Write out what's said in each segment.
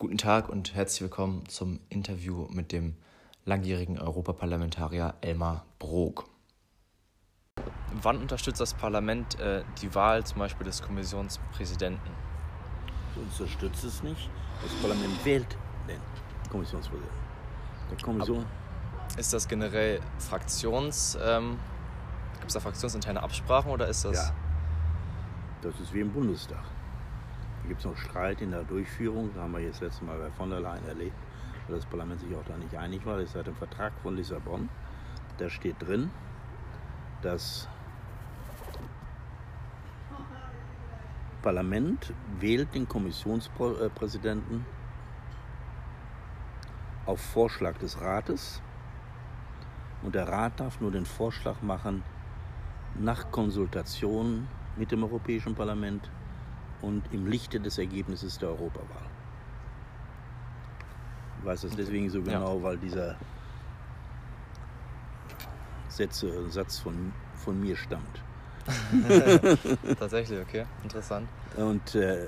Guten Tag und herzlich willkommen zum Interview mit dem langjährigen Europaparlamentarier Elmar Brok. Wann unterstützt das Parlament äh, die Wahl zum Beispiel des Kommissionspräsidenten? Unterstützt es nicht. Das Parlament wählt den Kommissionspräsidenten. Der Kommission. Aber ist das generell Fraktions... Ähm, Gibt es da fraktionsinterne Absprachen oder ist das... Ja. Das ist wie im Bundestag. Da gibt es noch Streit in der Durchführung. Da haben wir jetzt letztes Mal bei von der Leyen erlebt, weil das Parlament sich auch da nicht einig war. Das ist seit dem Vertrag von Lissabon. Da steht drin, das Parlament wählt den Kommissionspräsidenten auf Vorschlag des Rates und der Rat darf nur den Vorschlag machen nach Konsultation mit dem Europäischen Parlament und im Lichte des Ergebnisses der Europawahl. Ich weiß das deswegen so genau, ja. weil dieser Sätze, Satz von, von mir stammt. Tatsächlich, okay, interessant. Und äh,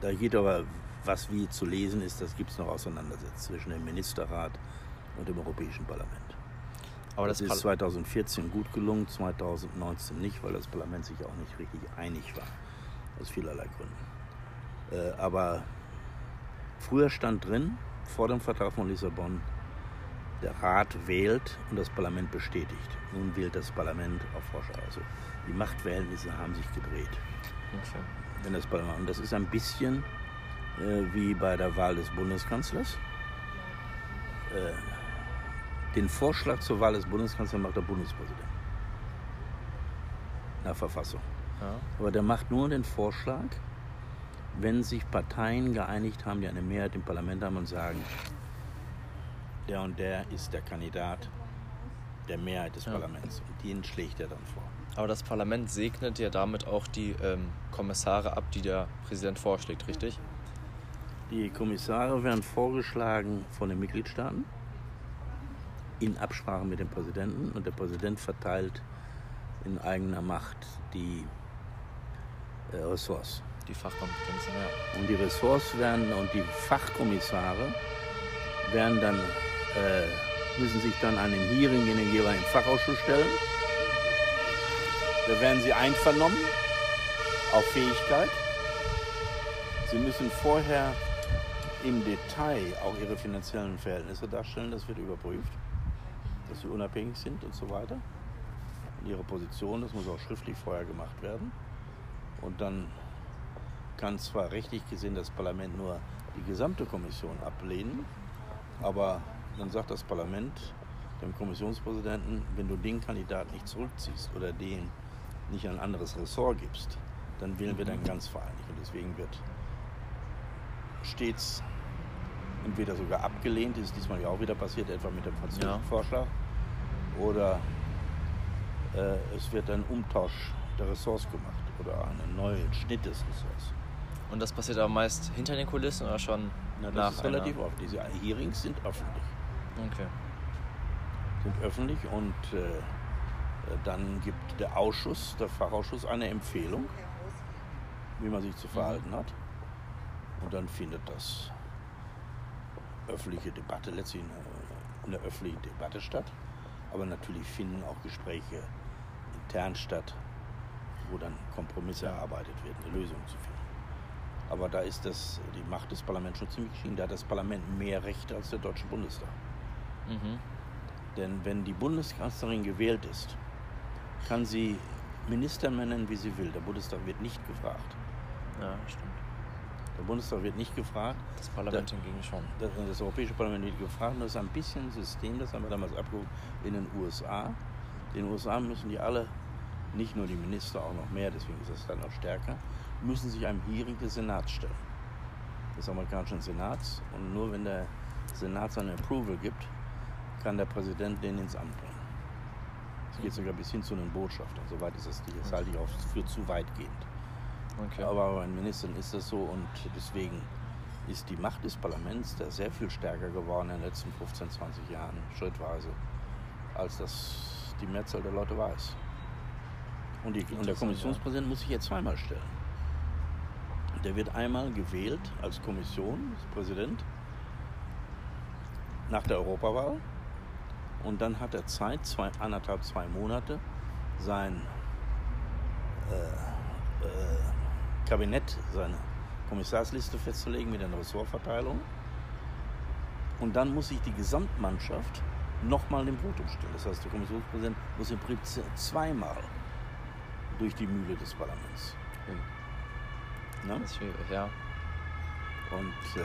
da geht aber, was wie zu lesen ist, das gibt es noch Auseinandersetzungen zwischen dem Ministerrat und dem Europäischen Parlament. Aber das, das ist 2014 gut gelungen, 2019 nicht, weil das Parlament sich auch nicht richtig einig war, aus vielerlei Gründen. Äh, aber früher stand drin, vor dem Vertrag von Lissabon, der Rat wählt und das Parlament bestätigt. Nun wählt das Parlament auf Vorschau. Also die Machtverhältnisse haben sich gedreht. Okay. Wenn das Parlament, und das ist ein bisschen äh, wie bei der Wahl des Bundeskanzlers. Äh, den Vorschlag zur Wahl des Bundeskanzlers macht der Bundespräsident. Nach Verfassung. Ja. Aber der macht nur den Vorschlag, wenn sich Parteien geeinigt haben, die eine Mehrheit im Parlament haben und sagen, der und der ist der Kandidat der Mehrheit des ja. Parlaments. Und den schlägt er dann vor. Aber das Parlament segnet ja damit auch die ähm, Kommissare ab, die der Präsident vorschlägt, richtig? Die Kommissare werden vorgeschlagen von den Mitgliedstaaten in Absprache mit dem Präsidenten und der Präsident verteilt in eigener Macht die Ressorts. Die Fachkompetenzen, ja. Und die Ressorts werden und die Fachkommissare werden dann, äh, müssen sich dann an einem Hearing in den jeweiligen Fachausschuss stellen. Da werden sie einvernommen auf Fähigkeit. Sie müssen vorher im Detail auch ihre finanziellen Verhältnisse darstellen, das wird überprüft, dass sie unabhängig sind und so weiter. Und ihre Position, das muss auch schriftlich vorher gemacht werden. Und dann kann zwar rechtlich gesehen das Parlament nur die gesamte Kommission ablehnen, aber dann sagt das Parlament dem Kommissionspräsidenten, wenn du den Kandidaten nicht zurückziehst oder den nicht ein anderes Ressort gibst, dann wählen wir dann ganz vereinigt. Und deswegen wird stets entweder sogar abgelehnt, ist diesmal ja auch wieder passiert, etwa mit dem französischen ja. Vorschlag, oder äh, es wird ein Umtausch der Ressorts gemacht oder einen neuen Schnitt des Ressorts. Und das passiert aber meist hinter den Kulissen oder schon Na, das nach ist relativ offen. Diese Hearings sind öffentlich. Okay. Sind öffentlich und äh, dann gibt der Ausschuss, der Fachausschuss, eine Empfehlung, wie man sich zu mhm. verhalten mhm. hat. Und dann findet das öffentliche Debatte, letztlich eine, eine öffentliche Debatte statt. Aber natürlich finden auch Gespräche intern statt, wo dann Kompromisse erarbeitet werden, eine Lösung zu finden. Aber da ist das, die Macht des Parlaments schon ziemlich gestiegen. Da hat das Parlament mehr Rechte als der Deutsche Bundestag. Mhm. Denn wenn die Bundeskanzlerin gewählt ist, kann sie Minister nennen, wie sie will. Der Bundestag wird nicht gefragt. Ja, stimmt. Der Bundestag wird nicht gefragt. Das Parlament der, hingegen schon. Das, das, Europäische Parlament wird gefragt. Das ist ein bisschen ein System, das haben wir damals abgehoben in den USA. In den USA müssen die alle, nicht nur die Minister, auch noch mehr, deswegen ist das dann noch stärker, müssen sich einem Hearing des Senats stellen. Des amerikanischen Senats. Und nur wenn der Senat seine Approval gibt, kann der Präsident den ins Amt bringen. Es geht sogar bis hin zu den Botschaftern. Soweit ist das, das halte ich auch für zu weitgehend. Okay. Aber bei Ministern ist das so und deswegen ist die Macht des Parlaments da sehr viel stärker geworden in den letzten 15, 20 Jahren, schrittweise, als das die Mehrzahl der Leute weiß. Und, die, und der Kommissionspräsident muss sich jetzt zweimal stellen. der wird einmal gewählt als Kommission, als Präsident, nach der Europawahl. Und dann hat er Zeit, zwei, anderthalb, zwei Monate, sein äh, äh, Kabinett, seine Kommissarsliste festzulegen mit einer Ressortverteilung. Und dann muss sich die Gesamtmannschaft nochmal dem Votum stellen. Das heißt, der Kommissionspräsident muss im Prinzip zweimal durch die Mühle des Parlaments. Mhm. Ne? Das ist schwierig, ja. Und äh,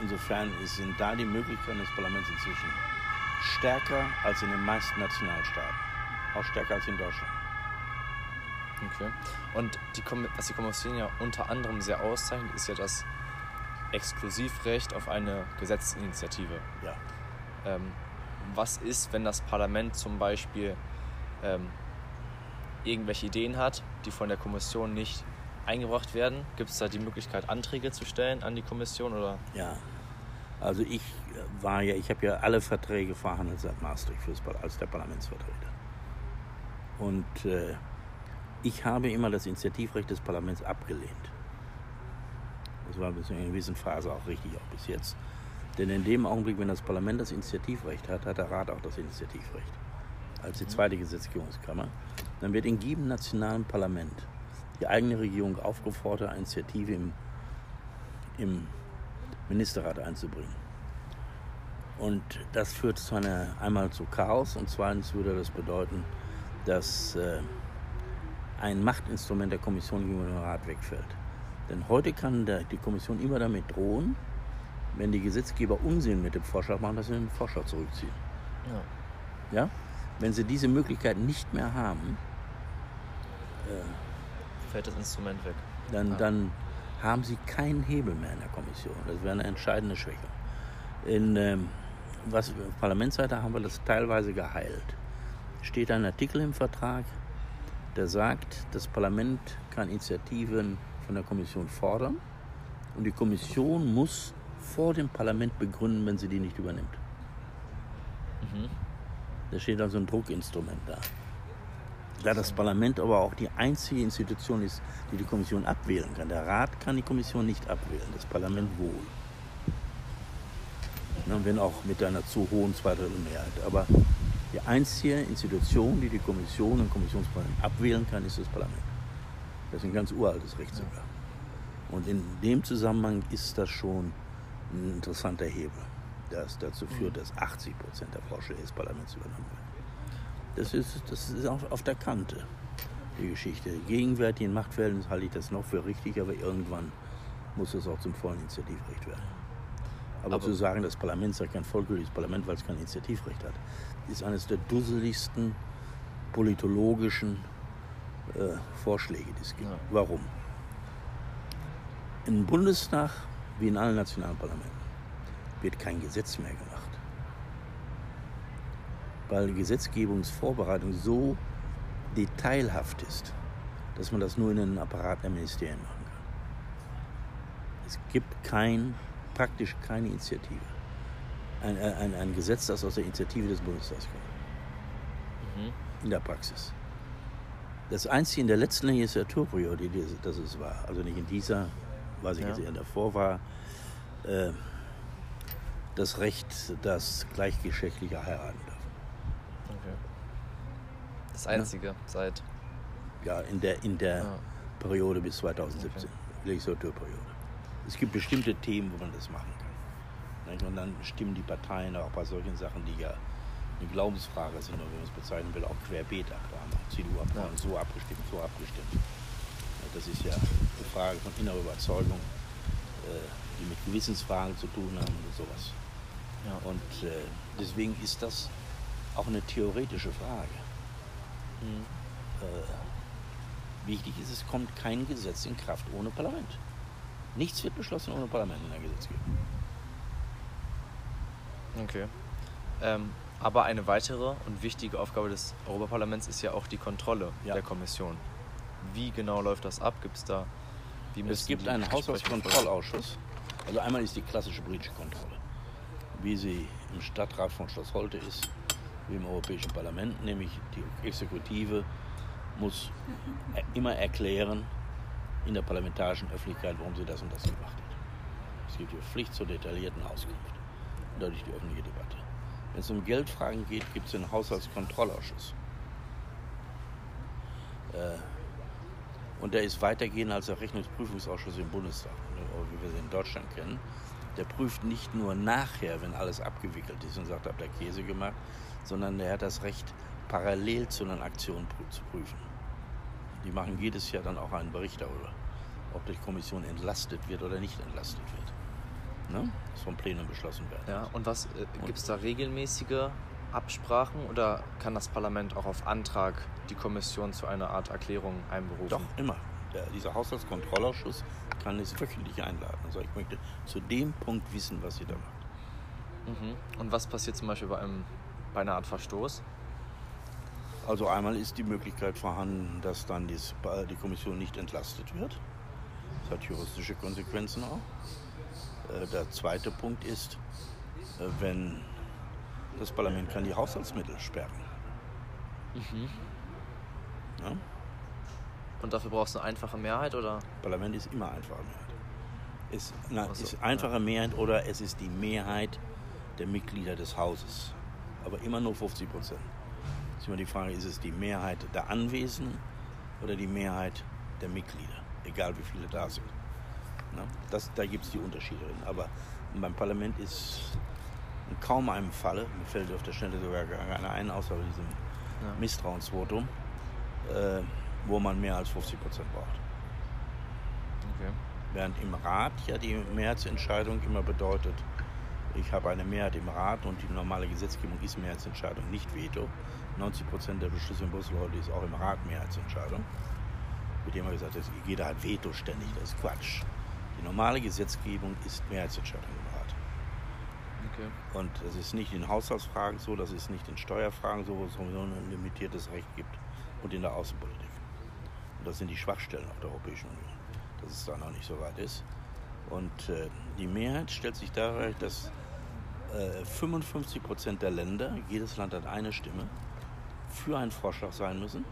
insofern sind da die Möglichkeiten des Parlaments inzwischen stärker als in den meisten Nationalstaaten. Auch stärker als in Deutschland. Okay. Und die, was die Kommission ja unter anderem sehr auszeichnet, ist ja das Exklusivrecht auf eine Gesetzesinitiative. Ja. Ähm, was ist, wenn das Parlament zum Beispiel ähm, irgendwelche Ideen hat, die von der Kommission nicht eingebracht werden? Gibt es da die Möglichkeit, Anträge zu stellen an die Kommission? Oder? Ja, also ich war ja, ich habe ja alle Verträge verhandelt seit Maastricht fürs, als der Parlamentsvertreter. Und äh, ich habe immer das Initiativrecht des Parlaments abgelehnt. Das war in einer gewissen Phase auch richtig, auch bis jetzt. Denn in dem Augenblick, wenn das Parlament das Initiativrecht hat, hat der Rat auch das Initiativrecht. Als die zweite Gesetzgebungskammer. Dann wird in jedem nationalen Parlament die eigene Regierung aufgefordert, eine Initiative im, im Ministerrat einzubringen. Und das führt zu einer, einmal zu Chaos und zweitens würde das bedeuten, dass äh, ein Machtinstrument der Kommission gegenüber dem Rat wegfällt. Denn heute kann der, die Kommission immer damit drohen, wenn die Gesetzgeber Unsinn mit dem Vorschlag machen, dass sie den Vorschlag zurückziehen. Ja. ja? Wenn sie diese Möglichkeit nicht mehr haben, äh, fällt das Instrument weg. Dann, ja. dann haben sie keinen Hebel mehr in der Kommission. Das wäre eine entscheidende Schwäche. In ähm, was, Parlamentsseite haben wir das teilweise geheilt. Steht ein Artikel im Vertrag, der sagt, das Parlament kann Initiativen von der Kommission fordern und die Kommission muss vor dem Parlament begründen, wenn sie die nicht übernimmt. Mhm. Da steht also ein Druckinstrument da. Da das Parlament aber auch die einzige Institution ist, die die Kommission abwählen kann. Der Rat kann die Kommission nicht abwählen, das Parlament wohl. Und wenn auch mit einer zu hohen Zweidrittelmehrheit. Aber die einzige Institution, die die Kommission und Kommissionsparlament abwählen kann, ist das Parlament. Das ist ein ganz uraltes Recht sogar. Und in dem Zusammenhang ist das schon ein interessanter Hebel, das dazu führt, dass 80 Prozent der Vorschläge des Parlaments übernommen werden. Das ist, das ist auch auf der Kante, die Geschichte. Gegenwärtig in Machtverhältnissen halte ich das noch für richtig, aber irgendwann muss es auch zum vollen Initiativrecht werden. Aber, aber zu sagen, das Parlament sei kein vollgültiges Parlament, weil es kein Initiativrecht hat, ist eines der dusseligsten politologischen äh, Vorschläge, die es gibt. Ja. Warum? Im Bundestag, wie in allen nationalen Parlamenten, wird kein Gesetz mehr gemacht. Weil die Gesetzgebungsvorbereitung so detailhaft ist, dass man das nur in einem Apparat der Ministerien machen kann. Es gibt kein, praktisch keine Initiative. Ein, ein, ein Gesetz, das aus der Initiative des Bundestags kommt. Mhm. In der Praxis. Das Einzige in der letzten Legislaturperiode, das es war, also nicht in dieser, weiß ich ja. jetzt eher davor war, äh, das Recht, dass Gleichgeschlechtliche heiraten dürfen. Okay. Das Einzige ja? seit. Ja, in der, in der ah. Periode bis 2017, okay. Legislaturperiode. Es gibt bestimmte Themen, wo man das machen kann. Und dann stimmen die Parteien auch bei solchen Sachen, die ja eine Glaubensfrage sind, oder wie man es bezeichnen will, auch querbeet ab. Da haben CDU Abgeordnete ja. so abgestimmt, so abgestimmt. Das ist ja eine Frage von innerer Überzeugung, äh, die mit Gewissensfragen zu tun haben oder sowas. Ja. Und äh, deswegen ist das auch eine theoretische Frage. Mhm. Äh, wichtig ist, es kommt kein Gesetz in Kraft ohne Parlament. Nichts wird beschlossen ohne Parlament in der Gesetzgebung. Okay. Ähm, aber eine weitere und wichtige Aufgabe des Europaparlaments ist ja auch die Kontrolle ja. der Kommission. Wie genau läuft das ab? Gibt es da? Wie es gibt einen Haushaltskontrollausschuss. Also einmal ist die klassische britische Kontrolle, wie sie im Stadtrat von Schloss Holte ist, wie im Europäischen Parlament, nämlich die Exekutive muss immer erklären, in der parlamentarischen Öffentlichkeit, warum sie das und das gemacht hat. Es gibt die Pflicht zur detaillierten Auskunft und dadurch die öffentliche Debatte. Wenn es um Geldfragen geht, gibt es den Haushaltskontrollausschuss. Äh, und der ist weitergehend als der Rechnungsprüfungsausschuss im Bundestag, wie wir sie in Deutschland kennen. Der prüft nicht nur nachher, wenn alles abgewickelt ist und sagt, habt ihr Käse gemacht, sondern der hat das Recht, parallel zu einer Aktion zu prüfen. Die machen jedes Jahr dann auch einen Bericht darüber, ob die Kommission entlastet wird oder nicht entlastet wird. Ne? Das vom Plenum beschlossen werden. Ja, und was äh, gibt es da regelmäßige Absprachen oder kann das Parlament auch auf Antrag die Kommission zu einer Art Erklärung einberufen? Doch, immer. Der, dieser Haushaltskontrollausschuss kann es wöchentlich einladen. Also ich möchte zu dem Punkt wissen, was sie da macht. Mhm. Und was passiert zum Beispiel bei, einem, bei einer Art Verstoß? Also einmal ist die Möglichkeit vorhanden, dass dann die, die Kommission nicht entlastet wird. Das hat juristische Konsequenzen auch. Äh, der zweite Punkt ist, äh, wenn das Parlament kann die Haushaltsmittel sperren. Mhm. Ja? Und dafür brauchst du eine einfache Mehrheit, oder? Parlament ist immer einfache Mehrheit. Es na, so, ist einfache ja. Mehrheit oder es ist die Mehrheit der Mitglieder des Hauses. Aber immer nur 50 Prozent. Ist immer die Frage, ist es die Mehrheit der Anwesenden oder die Mehrheit der Mitglieder? Egal wie viele da sind. Na, das, da gibt es die Unterschiede drin. Aber beim Parlament ist in kaum einem Falle, mir fällt auf der Stelle sogar einer ein, außer diesem ja. Misstrauensvotum, äh, wo man mehr als 50 Prozent braucht. Okay. Während im Rat ja die Mehrheitsentscheidung immer bedeutet, ich habe eine Mehrheit im Rat und die normale Gesetzgebung ist Mehrheitsentscheidung, nicht Veto. 90 Prozent der Beschlüsse in Brüssel heute ist auch im Rat Mehrheitsentscheidung. Mit dem man gesagt hat, jeder hat Veto ständig, das ist Quatsch. Die normale Gesetzgebung ist Mehrheitsentscheidung im Rat. Okay. Und das ist nicht in Haushaltsfragen so, das ist nicht in Steuerfragen so, wo es sowieso ein limitiertes Recht gibt und in der Außenpolitik. Und das sind die Schwachstellen auf der Europäischen Union, dass es da noch nicht so weit ist. Und äh, die Mehrheit stellt sich darauf, dass äh, 55 Prozent der Länder, jedes Land hat eine Stimme, für einen Vorschlag sein müssen.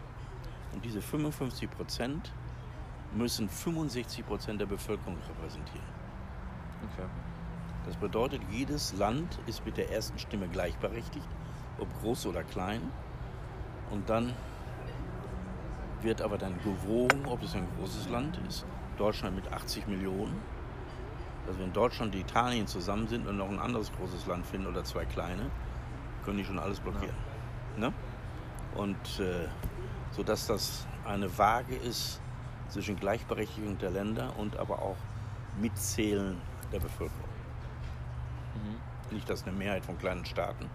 Und diese 55 Prozent müssen 65 Prozent der Bevölkerung repräsentieren. Okay. Das bedeutet, jedes Land ist mit der ersten Stimme gleichberechtigt, ob groß oder klein. Und dann wird aber dann gewogen, ob es ein großes Land ist. Deutschland mit 80 Millionen. Also wenn Deutschland und Italien zusammen sind und noch ein anderes großes Land finden oder zwei kleine, können die schon alles blockieren. Ja. Ne? Und äh, sodass das eine Waage ist zwischen Gleichberechtigung der Länder und aber auch Mitzählen der Bevölkerung. Mhm. Nicht, dass eine Mehrheit von kleinen Staaten,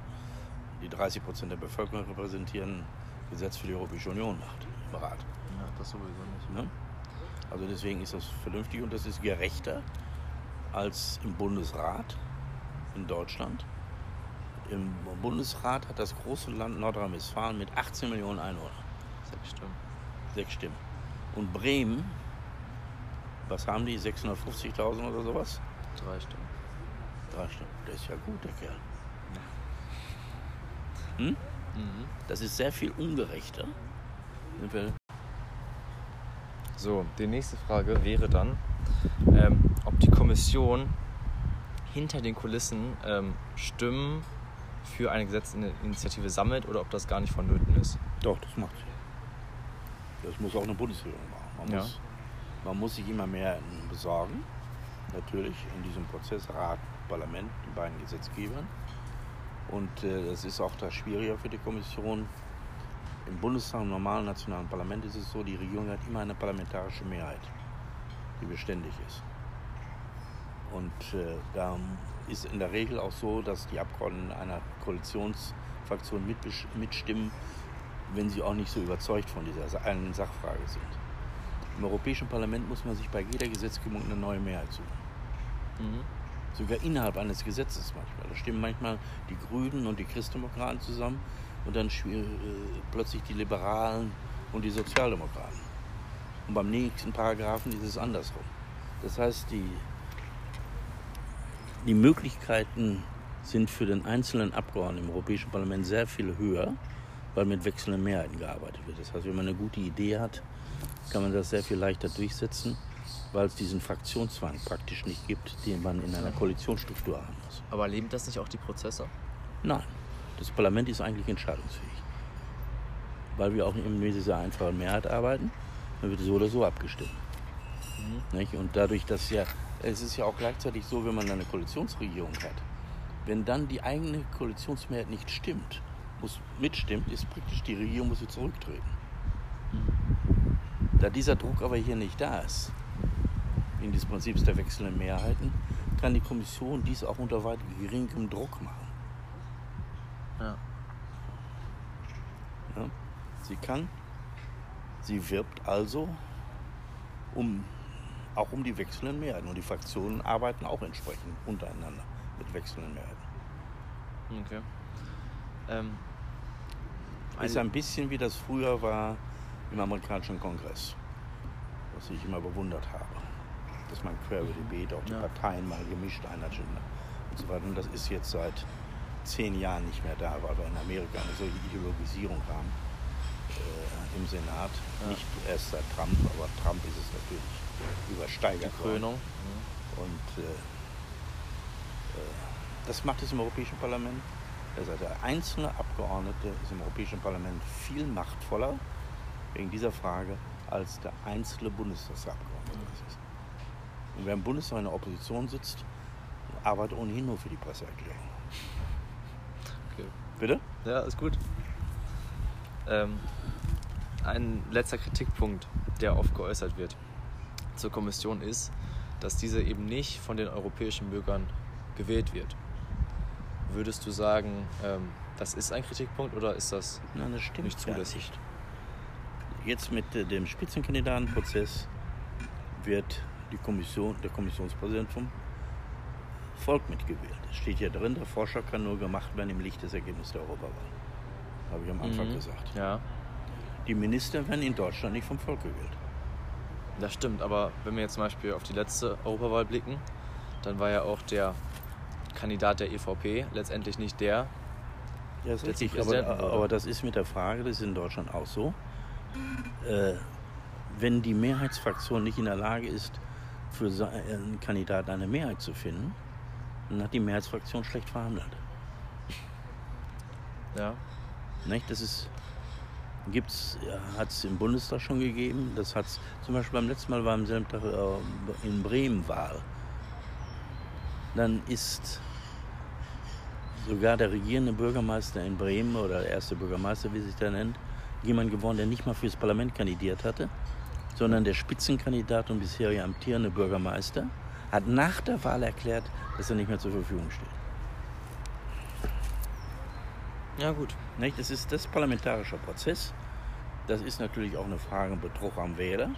die 30 Prozent der Bevölkerung repräsentieren, Gesetz für die Europäische Union macht im Rat. Ja, das sowieso nicht. Ne? Also deswegen ist das vernünftig und das ist gerechter als im Bundesrat in Deutschland im Bundesrat hat das große Land Nordrhein-Westfalen mit 18 Millionen Einwohnern. Sechs Stimmen. Sechs Stimmen. Und Bremen, was haben die? 650.000 oder sowas? Drei Stimmen. Drei Stimmen. Der ist ja gut, der Kerl. Hm? Mhm. Das ist sehr viel ungerechter. So, die nächste Frage wäre dann, ähm, ob die Kommission hinter den Kulissen ähm, Stimmen für eine Gesetzesinitiative sammelt oder ob das gar nicht vonnöten ist. Doch, das macht sie. Das muss auch eine Bundesregierung machen. Man, ja. muss, man muss sich immer mehr besorgen, natürlich, in diesem Prozess, Rat, Parlament, den beiden Gesetzgebern. Und äh, das ist auch das Schwierige für die Kommission. Im Bundestag, im normalen nationalen Parlament ist es so, die Regierung hat immer eine parlamentarische Mehrheit, die beständig ist. Und äh, da ist in der Regel auch so, dass die Abgeordneten einer Koalitionsfraktion mitstimmen, wenn sie auch nicht so überzeugt von dieser einen Sachfrage sind. Im Europäischen Parlament muss man sich bei jeder Gesetzgebung eine neue Mehrheit suchen. Mhm. Sogar innerhalb eines Gesetzes manchmal. Da stimmen manchmal die Grünen und die Christdemokraten zusammen und dann äh, plötzlich die Liberalen und die Sozialdemokraten. Und beim nächsten Paragraphen ist es andersrum. Das heißt, die die Möglichkeiten sind für den einzelnen Abgeordneten im Europäischen Parlament sehr viel höher, weil mit wechselnden Mehrheiten gearbeitet wird. Das heißt, wenn man eine gute Idee hat, kann man das sehr viel leichter durchsetzen, weil es diesen Fraktionszwang praktisch nicht gibt, den man in einer Koalitionsstruktur haben muss. Aber leben das nicht auch die Prozesse? Nein, das Parlament ist eigentlich entscheidungsfähig. Weil wir auch mit dieser einfachen Mehrheit arbeiten, dann wird so oder so abgestimmt. Mhm. Und dadurch, dass ja, es ist ja auch gleichzeitig so, wenn man eine Koalitionsregierung hat, wenn dann die eigene Koalitionsmehrheit nicht stimmt, muss mitstimmt, ist praktisch die Regierung muss sie zurücktreten. Mhm. Da dieser Druck aber hier nicht da ist, in des Prinzips der wechselnden Mehrheiten, kann die Kommission dies auch unter weit geringem Druck machen. Ja. ja. Sie kann, sie wirbt also um, auch um die wechselnden Mehrheiten. Und die Fraktionen arbeiten auch entsprechend untereinander mit wechselnden Mehrheiten. Okay. Ähm, ist ein bisschen wie das früher war im amerikanischen Kongress, was ich immer bewundert habe. Dass man quer über die Beete auch die ja. Parteien mal gemischt einagenda und so weiter. Und das ist jetzt seit zehn Jahren nicht mehr da, weil wir in Amerika eine solche Ideologisierung haben äh, im Senat. Ja. Nicht erst seit Trump, aber Trump ist es natürlich übersteigert. Die Krönung. Mhm. Und äh, äh, das macht es im Europäischen Parlament. Also der einzelne Abgeordnete ist im Europäischen Parlament viel machtvoller wegen dieser Frage als der einzelne Bundestagsabgeordnete ist. Und wer im Bundestag in der Opposition sitzt, arbeitet ohnehin nur für die Presseerklärung. Okay. Bitte? Ja, ist gut. Ähm, ein letzter Kritikpunkt, der oft geäußert wird zur Kommission ist, dass diese eben nicht von den europäischen Bürgern gewählt wird. Würdest du sagen, ähm, das ist ein Kritikpunkt oder ist das, Nein, das nicht zulässig? Nicht. Jetzt mit äh, dem Spitzenkandidatenprozess wird die Kommission, der Kommissionspräsident vom Volk mitgewählt. Steht ja drin, der Forscher kann nur gemacht werden im Licht des Ergebnisses der Europawahl. Habe ich am Anfang mhm. gesagt. Ja. Die Minister werden in Deutschland nicht vom Volk gewählt. Das stimmt, aber wenn wir jetzt zum Beispiel auf die letzte Europawahl blicken, dann war ja auch der Kandidat der EVP letztendlich nicht der. Ja, ist richtig, aber, aber, das ist mit der Frage, das ist in Deutschland auch so. Äh, wenn die Mehrheitsfraktion nicht in der Lage ist, für einen Kandidaten eine Mehrheit zu finden, dann hat die Mehrheitsfraktion schlecht verhandelt. Ja. Nicht? Das ist gibt's, hat es im Bundestag schon gegeben. Das hat zum Beispiel beim letzten Mal war am selben Tag äh, in Bremen Wahl. Dann ist sogar der regierende Bürgermeister in Bremen oder der erste Bürgermeister, wie sich der nennt, jemand geworden, der nicht mal fürs Parlament kandidiert hatte, sondern der Spitzenkandidat und bisherige amtierende Bürgermeister hat nach der Wahl erklärt, dass er nicht mehr zur Verfügung steht. Ja, gut. Nicht? Das ist das parlamentarischer Prozess. Das ist natürlich auch eine Frage Betrug am Wähler.